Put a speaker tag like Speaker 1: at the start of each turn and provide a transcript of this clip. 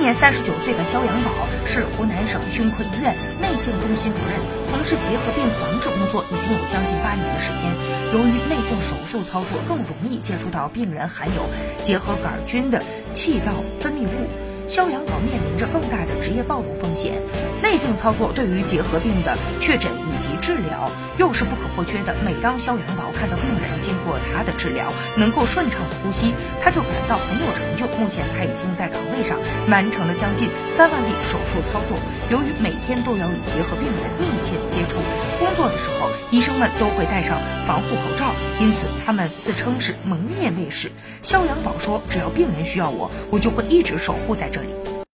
Speaker 1: 今年三十九岁的肖阳宝是湖南省胸科医院内镜中心主任，从事结核病防治工作已经有将近八年的时间。由于内镜手术操作更容易接触到病人含有结核杆菌的气道分泌物。肖阳宝面临着更大的职业暴露风险，内镜操作对于结核病的确诊以及治疗又是不可或缺的。每当肖阳宝看到病人经过他的治疗能够顺畅的呼吸，他就感到很有成就。目前他已经在岗位上完成了将近三万例手术操作。由于每天都要与结核病人密切接触，工作的时候医生们都会戴上防护口罩，因此他们自称是蒙面卫士。肖阳宝说：“只要病人需要我，我就会一直守护在这里。”